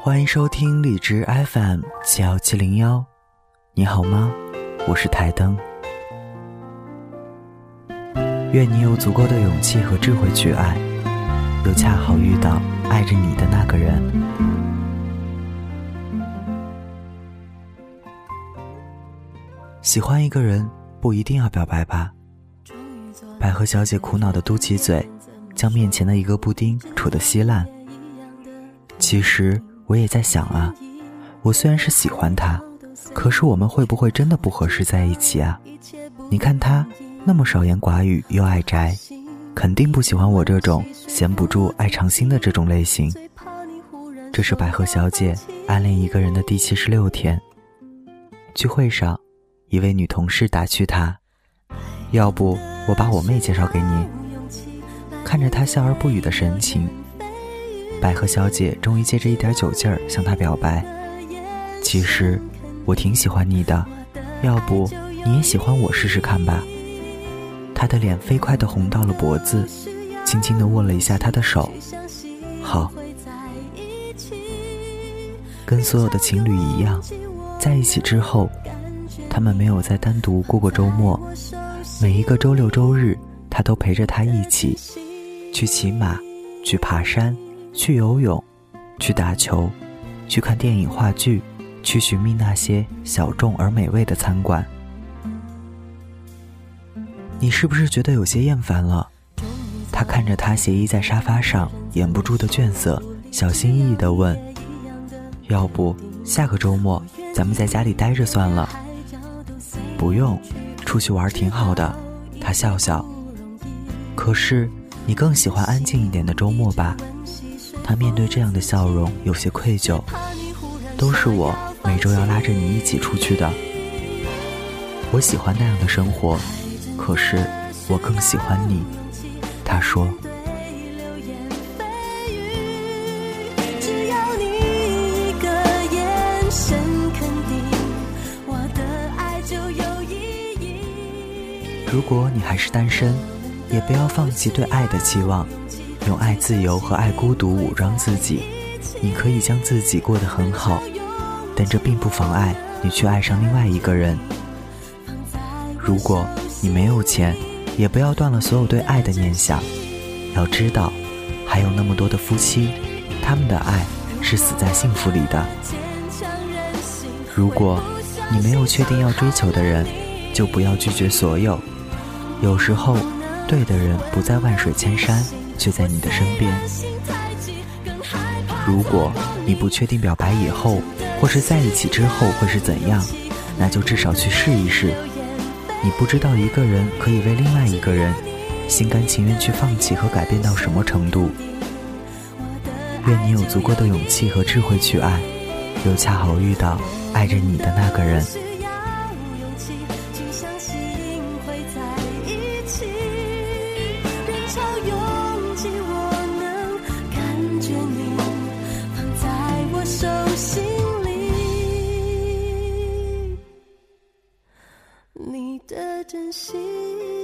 欢迎收听荔枝 FM 七幺七零幺，你好吗？我是台灯。愿你有足够的勇气和智慧去爱，又恰好遇到爱着你的那个人。喜欢一个人不一定要表白吧？百合小姐苦恼的嘟起嘴，将面前的一个布丁杵得稀烂。其实我也在想啊，我虽然是喜欢他，可是我们会不会真的不合适在一起啊？你看他那么少言寡语又爱宅，肯定不喜欢我这种闲不住爱长心的这种类型。这是百合小姐暗恋一个人的第七十六天。聚会上，一位女同事打趣她：“要不我把我妹介绍给你？”看着她笑而不语的神情。百合小姐终于借着一点酒劲儿向他表白：“其实我挺喜欢你的，要不你也喜欢我试试看吧？”他的脸飞快地红到了脖子，轻轻地握了一下他的手：“好。”跟所有的情侣一样，在一起之后，他们没有再单独过过周末。每一个周六周日，他都陪着她一起去骑马，去爬山。去游泳，去打球，去看电影话剧，去寻觅那些小众而美味的餐馆。你是不是觉得有些厌烦了？他看着他斜倚在沙发上，掩不住的倦色，小心翼翼地问：“要不下个周末咱们在家里待着算了？”不用，出去玩挺好的。他笑笑。可是你更喜欢安静一点的周末吧？他面对这样的笑容有些愧疚，都是我每周要拉着你一起出去的。我喜欢那样的生活，可是我更喜欢你。他说。如果你还是单身，也不要放弃对爱的期望。用爱自由和爱孤独武装自己，你可以将自己过得很好，但这并不妨碍你去爱上另外一个人。如果你没有钱，也不要断了所有对爱的念想。要知道，还有那么多的夫妻，他们的爱是死在幸福里的。如果你没有确定要追求的人，就不要拒绝所有。有时候，对的人不在万水千山。就在你的身边。如果你不确定表白以后，或是在一起之后会是怎样，那就至少去试一试。你不知道一个人可以为另外一个人心甘情愿去放弃和改变到什么程度。愿你有足够的勇气和智慧去爱，又恰好遇到爱着你的那个人。珍惜。